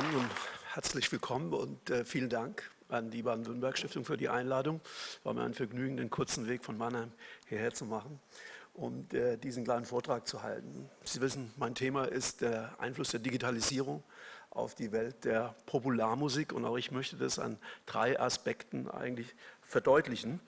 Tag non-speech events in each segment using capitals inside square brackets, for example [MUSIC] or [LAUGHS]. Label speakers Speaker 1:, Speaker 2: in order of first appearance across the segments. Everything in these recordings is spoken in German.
Speaker 1: zusammen und herzlich willkommen und äh, vielen Dank an die Baden-Württemberg-Stiftung für die Einladung. War mir ein Vergnügen, den kurzen Weg von Mannheim hierher zu machen und äh, diesen kleinen Vortrag zu halten. Sie wissen, mein Thema ist der Einfluss der Digitalisierung auf die Welt der Popularmusik und auch ich möchte das an drei Aspekten eigentlich verdeutlichen.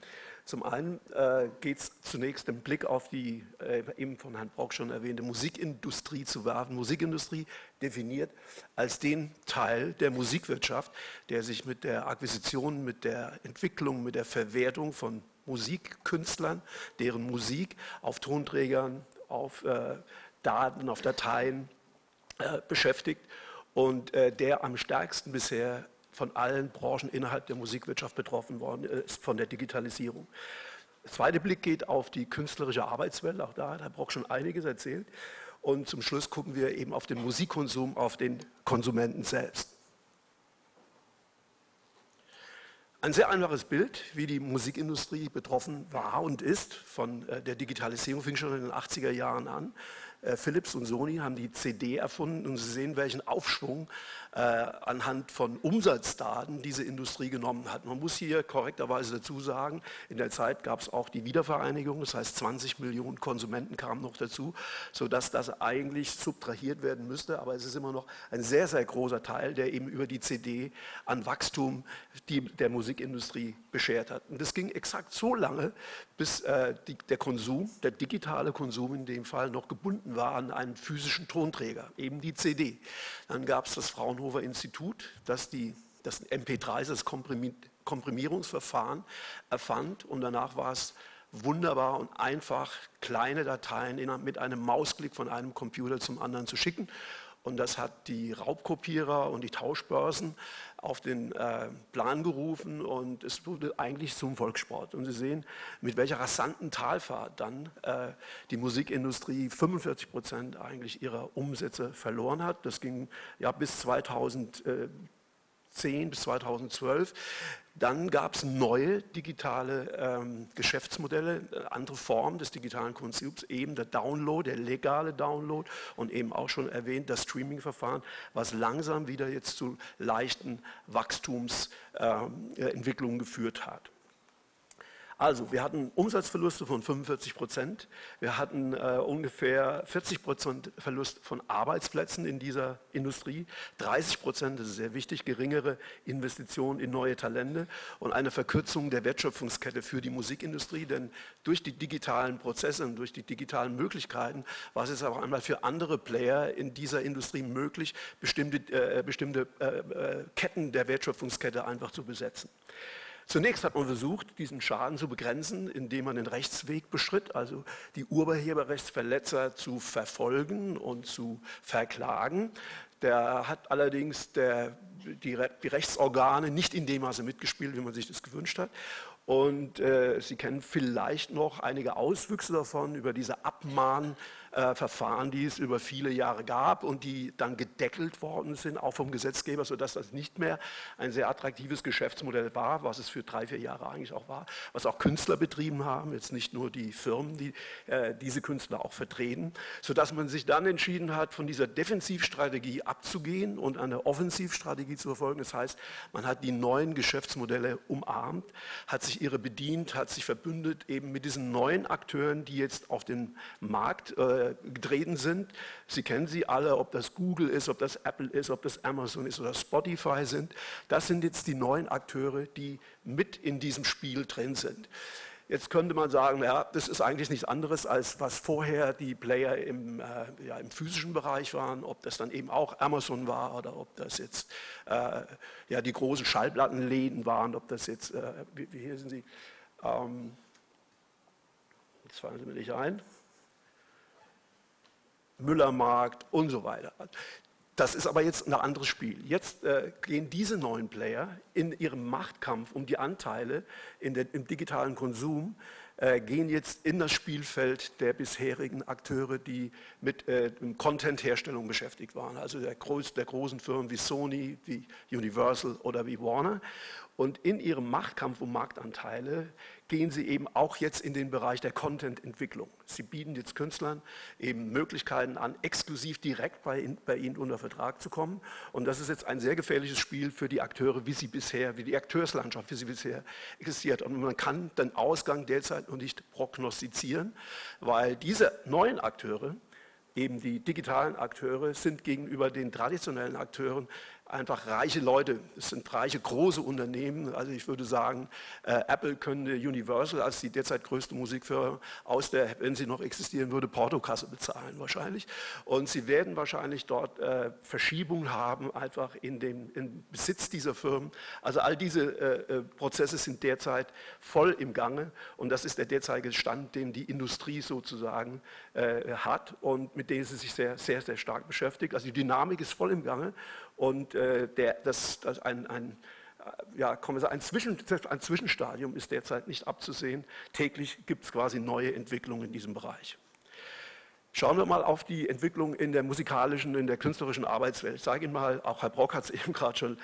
Speaker 1: Zum einen äh, geht es zunächst den Blick auf die äh, eben von Herrn Brock schon erwähnte Musikindustrie zu werfen. Musikindustrie definiert als den Teil der Musikwirtschaft, der sich mit der Akquisition, mit der Entwicklung, mit der Verwertung von Musikkünstlern, deren Musik auf Tonträgern, auf äh, Daten, auf Dateien äh, beschäftigt und äh, der am stärksten bisher von allen Branchen innerhalb der Musikwirtschaft betroffen worden ist von der Digitalisierung. Der zweite Blick geht auf die künstlerische Arbeitswelt. Auch da hat Herr Brock schon einiges erzählt. Und zum Schluss gucken wir eben auf den Musikkonsum, auf den Konsumenten selbst. Ein sehr einfaches Bild, wie die Musikindustrie betroffen war und ist von äh, der Digitalisierung, fing schon in den 80er Jahren an. Äh, Philips und Sony haben die CD erfunden und Sie sehen, welchen Aufschwung äh, anhand von Umsatzdaten diese Industrie genommen hat. Man muss hier korrekterweise dazu sagen, in der Zeit gab es auch die Wiedervereinigung, das heißt 20 Millionen Konsumenten kamen noch dazu, sodass das eigentlich subtrahiert werden müsste, aber es ist immer noch ein sehr, sehr großer Teil, der eben über die CD an Wachstum die, der Musikindustrie beschert hat. Und das ging exakt so lange, bis äh, die, der Konsum, der digitale Konsum in dem Fall, noch gebunden war an einen physischen Tonträger, eben die CD. Dann gab es das Fraunhofer Institut, das die, das MP3, das Komprimierungsverfahren erfand und danach war es wunderbar und einfach, kleine Dateien mit einem Mausklick von einem Computer zum anderen zu schicken. Und das hat die Raubkopierer und die Tauschbörsen auf den äh, Plan gerufen und es wurde eigentlich zum Volkssport. Und Sie sehen, mit welcher rasanten Talfahrt dann äh, die Musikindustrie 45 Prozent eigentlich ihrer Umsätze verloren hat. Das ging ja bis 2010 bis 2012. Dann gab es neue digitale ähm, Geschäftsmodelle, äh, andere Formen des digitalen Konsums, eben der Download, der legale Download und eben auch schon erwähnt das Streaming-Verfahren, was langsam wieder jetzt zu leichten Wachstumsentwicklungen ähm, äh, geführt hat. Also, wir hatten Umsatzverluste von 45 Prozent. Wir hatten äh, ungefähr 40 Prozent Verlust von Arbeitsplätzen in dieser Industrie. 30 Prozent, das ist sehr wichtig, geringere Investitionen in neue Talente und eine Verkürzung der Wertschöpfungskette für die Musikindustrie. Denn durch die digitalen Prozesse und durch die digitalen Möglichkeiten war es jetzt auch einmal für andere Player in dieser Industrie möglich, bestimmte, äh, bestimmte äh, äh Ketten der Wertschöpfungskette einfach zu besetzen. Zunächst hat man versucht, diesen Schaden zu begrenzen, indem man den Rechtsweg beschritt, also die Urheberrechtsverletzer zu verfolgen und zu verklagen. Der hat allerdings der, die, die, Rechtsorgane nicht in dem Maße mitgespielt, wie man sich das gewünscht hat. Und äh, Sie kennen vielleicht noch einige Auswüchse davon über diese Abmahn- äh, Verfahren, die es über viele Jahre gab und die dann gedeckelt worden sind, auch vom Gesetzgeber, sodass das nicht mehr ein sehr attraktives Geschäftsmodell war, was es für drei, vier Jahre eigentlich auch war, was auch Künstler betrieben haben, jetzt nicht nur die Firmen, die äh, diese Künstler auch vertreten, sodass man sich dann entschieden hat, von dieser Defensivstrategie abzugehen und eine Offensivstrategie zu verfolgen. Das heißt, man hat die neuen Geschäftsmodelle umarmt, hat sich ihre bedient, hat sich verbündet eben mit diesen neuen Akteuren, die jetzt auf den Markt äh, getreten sind. Sie kennen sie alle, ob das Google ist, ob das Apple ist, ob das Amazon ist oder Spotify sind. Das sind jetzt die neuen Akteure, die mit in diesem Spiel drin sind. Jetzt könnte man sagen, ja, das ist eigentlich nichts anderes, als was vorher die Player im, äh, ja, im physischen Bereich waren, ob das dann eben auch Amazon war oder ob das jetzt äh, ja, die großen Schallplattenläden waren, ob das jetzt, äh, wie, wie hier sind sie, ähm, jetzt fallen sie mir nicht ein, Müllermarkt und so weiter. Das ist aber jetzt ein anderes Spiel. Jetzt äh, gehen diese neuen Player in ihrem Machtkampf um die Anteile der, im digitalen Konsum, äh, gehen jetzt in das Spielfeld der bisherigen Akteure, die mit äh, Content-Herstellung beschäftigt waren, also der, groß, der großen Firmen wie Sony, wie Universal oder wie Warner. Und in ihrem Machtkampf um Marktanteile gehen sie eben auch jetzt in den Bereich der Content-Entwicklung. Sie bieten jetzt Künstlern eben Möglichkeiten an, exklusiv direkt bei, bei, ihnen unter Vertrag zu kommen. Und das ist jetzt ein sehr gefährliches Spiel für die Akteure, wie sie bisher, wie die Akteurslandschaft, wie sie bisher existiert. Und man kann den Ausgang derzeit noch nicht prognostizieren, weil diese neuen Akteure, eben die digitalen Akteure, sind gegenüber den traditionellen Akteuren einfach reiche Leute. Es sind reiche große Unternehmen. Also ich würde sagen, äh, Apple könnte Universal als die derzeit größte Musikfirma aus der, wenn sie noch existieren würde, Portokasse bezahlen wahrscheinlich. Und sie werden wahrscheinlich dort äh, Verschiebungen haben, einfach in dem in Besitz dieser Firmen. Also all diese äh, äh, Prozesse sind derzeit voll im Gange und das ist der derzeitige Stand, den die Industrie sozusagen äh, hat und mit dem sie sich sehr, sehr, sehr stark beschäftigt. Also die Dynamik ist voll im Gange und äh, der, das, das ein, ein, äh, ja, ein, Zwischen, ein Zwischenstadium ist derzeit nicht abzusehen. Täglich gibt es quasi neue Entwicklungen in diesem Bereich. Schauen wir mal auf die Entwicklung in der musikalischen, in der künstlerischen Arbeitswelt. Ich sage Ihnen mal, auch Herr Brock hat es [LAUGHS] eben gerade schon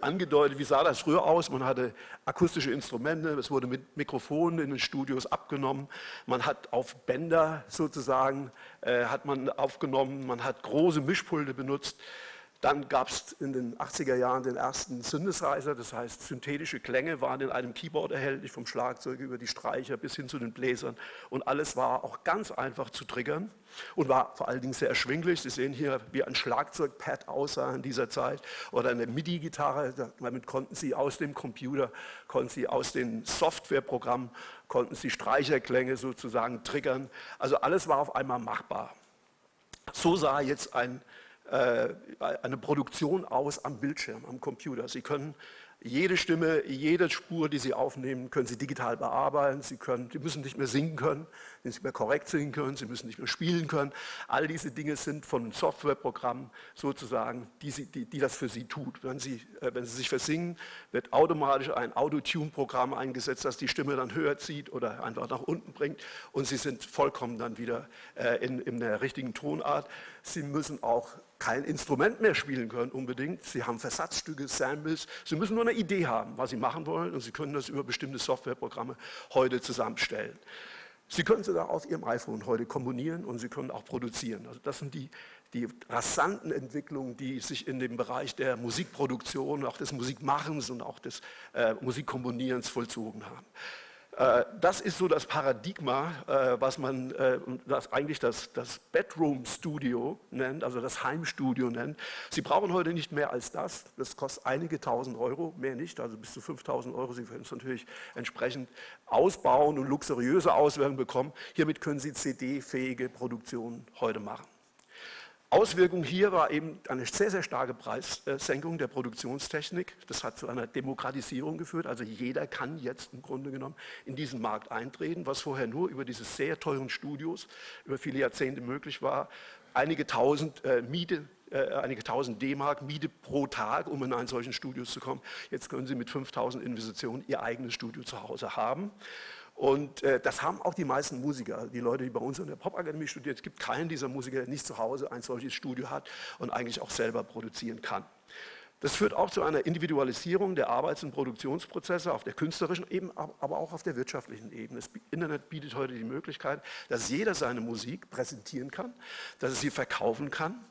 Speaker 1: angedeutet, wie sah das früher aus? Man hatte akustische Instrumente, es wurde mit Mikrofonen in den Studios abgenommen, man hat auf Bänder sozusagen, äh, hat man aufgenommen, man hat große Mischpulte benutzt. Dann gab es in den 80er Jahren den ersten Synthesizer, das heißt synthetische Klänge waren in einem Keyboard erhältlich, vom Schlagzeug über die Streicher bis hin zu den Bläsern. Und alles war auch ganz einfach zu triggern und war vor allen Dingen sehr erschwinglich. Sie sehen hier, wie ein Schlagzeugpad aussah in dieser Zeit oder eine MIDI-Gitarre. Damit konnten Sie aus dem Computer, konnten Sie aus den Softwareprogrammen, konnten Sie Streicherklänge sozusagen triggern. Also alles war auf einmal machbar. So sah jetzt ein eine Produktion aus am Bildschirm, am Computer. Sie können jede Stimme, jede Spur, die Sie aufnehmen, können Sie digital bearbeiten. Sie, können, Sie müssen nicht mehr singen können, Sie müssen nicht mehr korrekt singen können, Sie müssen nicht mehr spielen können. All diese Dinge sind von Softwareprogrammen sozusagen, die, Sie, die, die das für Sie tut. Wenn Sie, äh, wenn Sie sich versingern, wird automatisch ein Auto-Tune-Programm eingesetzt, das die Stimme dann höher zieht oder einfach nach unten bringt und Sie sind vollkommen dann wieder äh, in, in der richtigen Tonart. Sie müssen auch kein Instrument mehr spielen können unbedingt. Sie haben Versatzstücke, Samples. Sie müssen nur eine Idee haben, was Sie machen wollen und Sie können das über bestimmte Softwareprogramme heute zusammenstellen. Sie können sogar auf Ihrem iPhone heute komponieren und Sie können auch produzieren. Also das sind die, die rasanten Entwicklungen, die sich in dem Bereich der Musikproduktion, auch des Musikmachens und auch des äh, Musikkomponierens vollzogen haben. Äh, das ist so das Paradigma, äh, was man äh, das eigentlich das, das Bedroom Studio nennt, also das Heimstudio nennt. Sie brauchen heute nicht mehr als das. Das kostet einige tausend Euro, mehr nicht, also bis zu 5000 Euro. Sie können es natürlich entsprechend ausbauen und luxuriöse Auswirkungen bekommen. Hiermit können Sie CD-fähige Produktionen heute machen. Auswirkung hier war eben eine sehr, sehr starke Preissenkung der Produktionstechnik. Das hat zu einer Demokratisierung geführt. Also jeder kann jetzt im Grunde genommen in diesen Markt eintreten, was vorher nur über diese sehr teuren Studios über viele Jahrzehnte möglich war. Einige tausend äh, Miete äh, einige tausend D-Mark Miete pro Tag, um in einen solchen Studio zu kommen. Jetzt können Sie mit 5000 Investitionen Ihr eigenes Studio zu Hause haben. Und äh, das haben auch die meisten Musiker, die Leute, die bei uns in der Popakademie studieren. Es gibt keinen dieser Musiker, der nicht zu Hause ein solches Studio hat und eigentlich auch selber produzieren kann. Das führt auch zu einer Individualisierung der Arbeits- und Produktionsprozesse auf der künstlerischen Ebene, aber auch auf der wirtschaftlichen Ebene. Das Internet bietet heute die Möglichkeit, dass jeder seine Musik präsentieren kann, dass er sie verkaufen kann,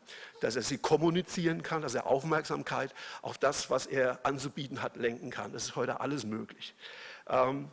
Speaker 1: dass er sie kommunizieren kann, dass er Aufmerksamkeit auf das, was er anzubieten hat, lenken kann. Das ist heute alles möglich. Ähm,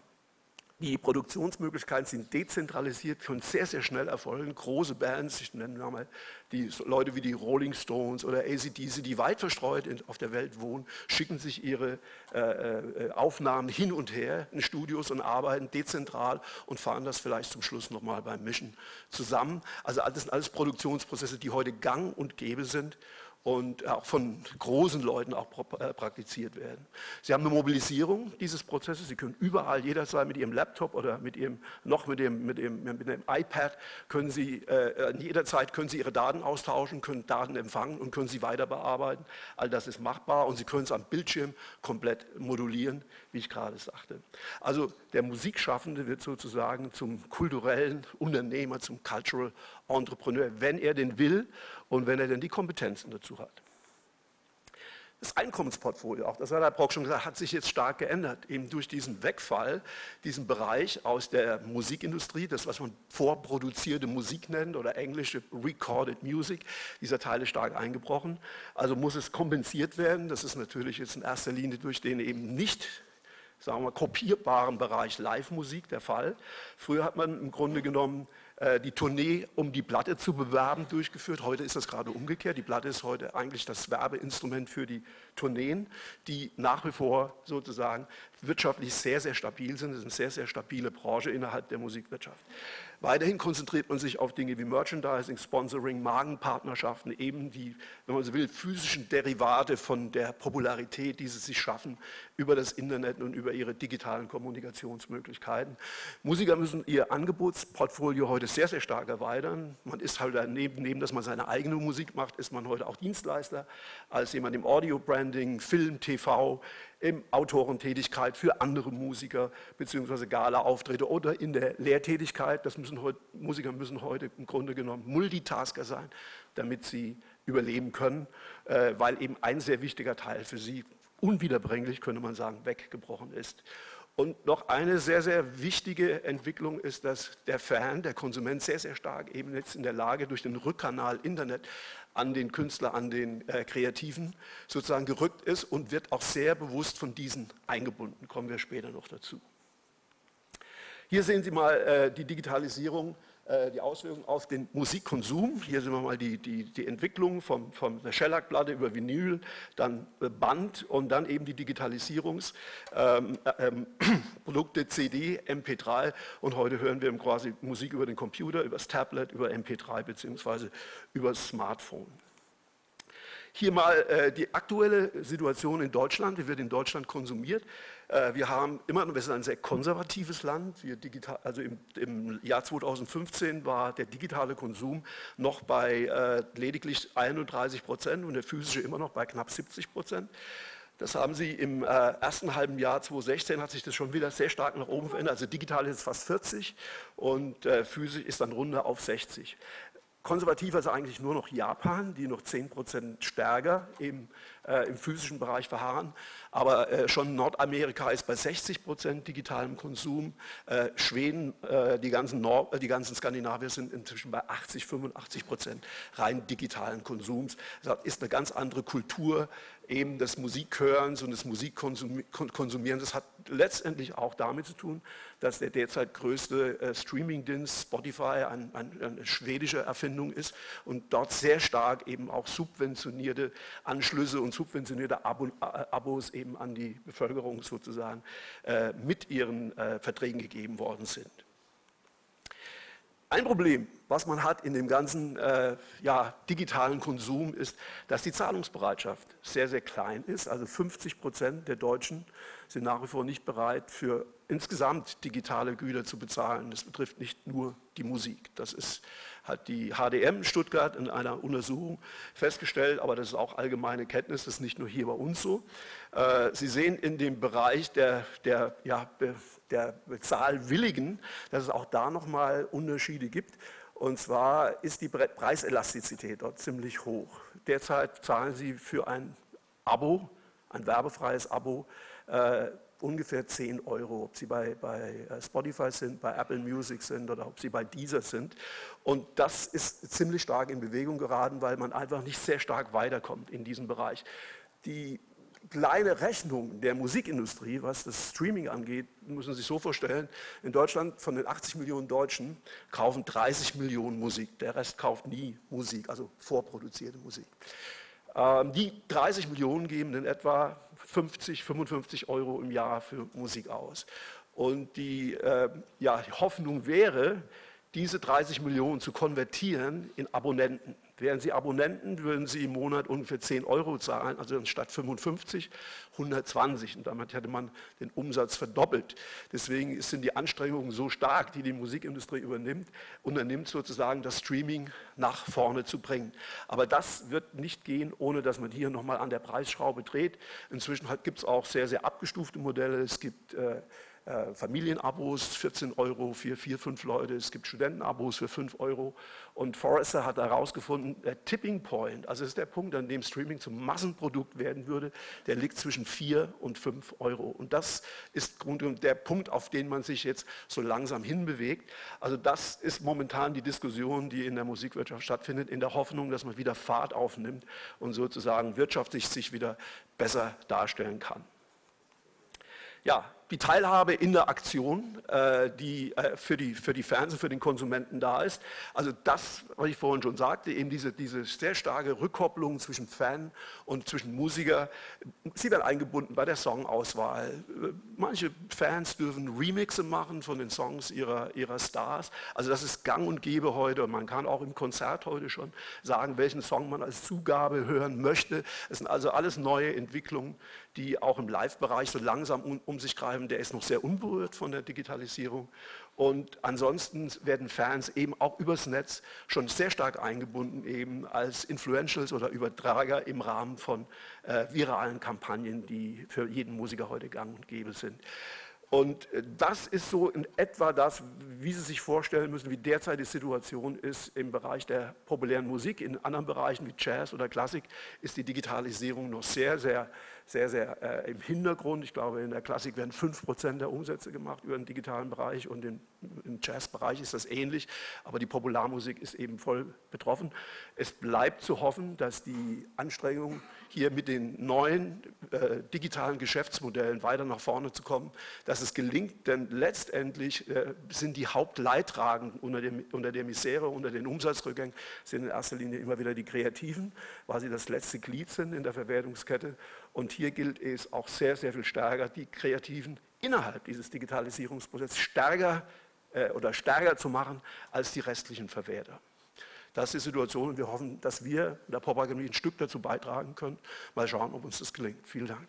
Speaker 1: die Produktionsmöglichkeiten sind dezentralisiert, können sehr, sehr schnell erfolgen. Große Bands, ich nenne mal die Leute wie die Rolling Stones oder ACDC, die weit verstreut auf der Welt wohnen, schicken sich ihre äh, äh, Aufnahmen hin und her in Studios und arbeiten dezentral und fahren das vielleicht zum Schluss nochmal beim Mischen zusammen. Also das sind alles Produktionsprozesse, die heute gang und gäbe sind und auch von großen Leuten auch äh, praktiziert werden. Sie haben eine Mobilisierung dieses Prozesses. Sie können überall jederzeit mit Ihrem Laptop oder mit Ihrem, noch mit dem, mit dem, mit dem iPad, können Sie, äh, jederzeit können Sie Ihre Daten austauschen, können Daten empfangen und können sie weiter bearbeiten. All das ist machbar und Sie können es am Bildschirm komplett modulieren, wie ich gerade sagte. Also der Musikschaffende wird sozusagen zum kulturellen Unternehmer, zum Cultural Entrepreneur, wenn er den will und wenn er denn die Kompetenzen dazu hat. Das Einkommensportfolio, auch das hat Herr Brock schon gesagt, hat sich jetzt stark geändert, eben durch diesen Wegfall, diesen Bereich aus der Musikindustrie, das, was man vorproduzierte Musik nennt oder englische Recorded Music, dieser Teil ist stark eingebrochen. Also muss es kompensiert werden. Das ist natürlich jetzt in erster Linie durch den eben nicht sagen wir, kopierbaren Bereich Live-Musik der Fall. Früher hat man im Grunde genommen die Tournee, um die Platte zu bewerben, durchgeführt. Heute ist das gerade umgekehrt. Die Platte ist heute eigentlich das Werbeinstrument für die Tourneen, die nach wie vor sozusagen wirtschaftlich sehr, sehr stabil sind. Das ist eine sehr, sehr stabile Branche innerhalb der Musikwirtschaft. Weiterhin konzentriert man sich auf Dinge wie Merchandising, Sponsoring, Magenpartnerschaften, eben die, wenn man so will, physischen Derivate von der Popularität, die sie sich schaffen über das Internet und über ihre digitalen Kommunikationsmöglichkeiten. Musiker müssen ihr Angebotsportfolio heute sehr, sehr stark erweitern. Man ist halt daneben, neben, dass man seine eigene Musik macht, ist man heute auch Dienstleister als jemand im Audio-Branding, Film, TV, in Autorentätigkeit für andere Musiker bzw. Gala-Auftritte oder in der Lehrtätigkeit. Das müssen heute, Musiker müssen heute im Grunde genommen Multitasker sein, damit sie überleben können, äh, weil eben ein sehr wichtiger Teil für sie unwiederbringlich, könnte man sagen, weggebrochen ist. Und noch eine sehr, sehr wichtige Entwicklung ist, dass der Fan, der Konsument sehr, sehr stark eben jetzt in der Lage, durch den Rückkanal Internet an den Künstler, an den äh, Kreativen sozusagen gerückt ist und wird auch sehr bewusst von diesen eingebunden. Kommen wir später noch dazu. Hier sehen Sie mal äh, die Digitalisierung die Auswirkungen auf den Musikkonsum. Hier sehen wir mal die, die, die Entwicklung vom, von der Shellac-Platte über Vinyl, dann äh, Band und dann eben die Digitalisierungsprodukte ähm, äh, [CLEARS THROAT] CD, MP3 und heute hören wir quasi Musik über den Computer, über das Tablet, über MP3 beziehungsweise über das Smartphone. Hier mal äh, die aktuelle Situation in Deutschland, wie wird in Deutschland konsumiert. Äh, wir haben immer noch, wir sind ein sehr konservatives Land. Wir digital, also im, im, Jahr 2015 war der digitale Konsum noch bei äh, lediglich 31 Prozent und der physische immer noch bei knapp 70 Prozent. Das haben Sie im äh, ersten halben Jahr 2016 hat sich das schon wieder sehr stark nach oben verändert. Also digital ist fast 40 und äh, physisch ist dann runter auf 60. Konservativer ist eigentlich nur noch Japan, die noch 10 Prozent stärker im, äh, im physischen Bereich verharren. Aber äh, schon Nordamerika ist bei 60 Prozent digitalem Konsum. Äh, Schweden, äh, die, ganzen Nord-, äh, die ganzen Skandinavier sind inzwischen bei 80, 85 Prozent rein digitalen Konsums. Das ist eine ganz andere Kultur eben des Musikhörens und des Musikkonsumierens. Das hat letztendlich auch damit zu tun, dass der derzeit größte äh, Streamingdienst Spotify ein, ein, eine schwedische Erfindung ist und dort sehr stark eben auch subventionierte Anschlüsse und subventionierte äh, Abos eben an die Bevölkerung sozusagen äh, mit ihren Verträgen gegeben worden sind. Ein Problem, was man hat in dem ganzen äh, ja, digitalen Konsum, ist, dass die Zahlungsbereitschaft sehr, sehr klein ist. Also 50 Prozent der Deutschen sind nach wie vor nicht bereit, für insgesamt digitale Güter zu bezahlen. Das betrifft nicht nur die Musik. Das ist, hat die HDM Stuttgart in einer Untersuchung festgestellt, aber das ist auch allgemeine Kenntnis, das ist nicht nur hier bei uns so. Äh, Sie sehen in dem Bereich der, der ja, der Bezahlwilligen, dass es auch da nochmal Unterschiede gibt. Und zwar ist die Preiselastizität dort ziemlich hoch. Derzeit zahlen Sie für ein Abo, ein werbefreies Abo, äh, ungefähr 10 Euro, ob Sie bei, bei äh, Spotify sind, bei Apple Music sind oder ob Sie bei Deezer sind. Und das ist ziemlich stark in Bewegung geraten, weil man einfach nicht sehr stark weiterkommt in diesem Bereich. Die kleine Rechnung der Musikindustrie, was das Streaming angeht, müssen Sie sich so vorstellen, in Deutschland von den 80 Millionen Deutschen kaufen 30 Millionen Musik, der Rest kauft nie Musik, also vorproduzierte Musik. Ähm, die 30 Millionen geben in etwa 50, 55 Euro im Jahr für Musik aus. Und die, äh, ja, die Hoffnung wäre, diese 30 Millionen zu konvertieren in Abonnenten. Wären Sie Abonnenten, würden Sie im Monat ungefähr 10 Euro zahlen, also statt 55 120. Und damit hätte man den Umsatz verdoppelt. Deswegen sind die Anstrengungen so stark, die die Musikindustrie übernimmt, unternimmt sozusagen das Streaming nach vorne zu bringen. Aber das wird nicht gehen, ohne dass man hier nochmal an der Preisschraube dreht. Inzwischen gibt es auch sehr, sehr abgestufte Modelle. Es gibt äh, äh, Familienabos, 14 Euro für vier, fünf Leute. Es gibt Studentenabos für 5 Euro. Und Forrester hat herausgefunden, der Tipping Point, also ist der Punkt, an dem Streaming zum Massenprodukt werden würde, der liegt zwischen 4 und 5 Euro. Und das ist der Punkt, auf den man sich jetzt so langsam hinbewegt. Also das ist momentan die Diskussion, die in der Musikwirtschaft stattfindet, in der Hoffnung, dass man wieder Fahrt aufnimmt und sozusagen wirtschaftlich sich wieder besser darstellen kann. Ja, die Teilhabe in der Aktion, äh, die äh, für, die, für die Fans für den Konsumenten da ist. Also das, was ich vorhin schon sagte, eben diese, diese sehr starke Rückkopplung zwischen Fan und zwischen Musiker. Sie werden eingebunden bei der Songauswahl. Manche Fans dürfen Remixe machen von den Songs ihrer, ihrer Stars. Also das ist gang und gäbe heute. Und man kann auch im Konzert heute schon sagen, welchen Song man als Zugabe hören möchte. Es sind also alles neue Entwicklungen, die auch im Live-Bereich so langsam um, um sich greifen. Der ist noch sehr unberührt von der Digitalisierung. Und ansonsten werden Fans eben auch übers Netz schon sehr stark eingebunden, eben als Influentials oder Übertrager im Rahmen von äh, viralen Kampagnen, die für jeden Musiker heute gang und gäbe sind. Und äh, das ist so in etwa das, wie Sie sich vorstellen müssen, wie derzeit die Situation ist im Bereich der populären Musik. In anderen Bereichen wie Jazz oder Klassik ist die Digitalisierung noch sehr, sehr sehr, sehr äh, im Hintergrund. Ich glaube, in der Klassik werden 5% der Umsätze gemacht über den digitalen Bereich und im, im Jazzbereich ist das ähnlich, aber die Popularmusik ist eben voll betroffen. Es bleibt zu hoffen, dass die Anstrengungen hier mit den neuen äh, digitalen Geschäftsmodellen weiter nach vorne zu kommen, dass es gelingt, denn letztendlich äh, sind die Hauptleidtragenden unter, dem, unter der Misere, unter den Umsatzrückgängen, sind in erster Linie immer wieder die Kreativen, weil sie das letzte Glied sind in der Verwertungskette und hier gilt es auch sehr, sehr viel stärker, die Kreativen innerhalb dieses Digitalisierungsprozesses stärker äh, oder stärker zu machen als die restlichen Verwerter. Das ist die Situation und wir hoffen, dass wir in der Popakademie ein Stück dazu beitragen können. Mal schauen, ob uns das gelingt. Vielen Dank.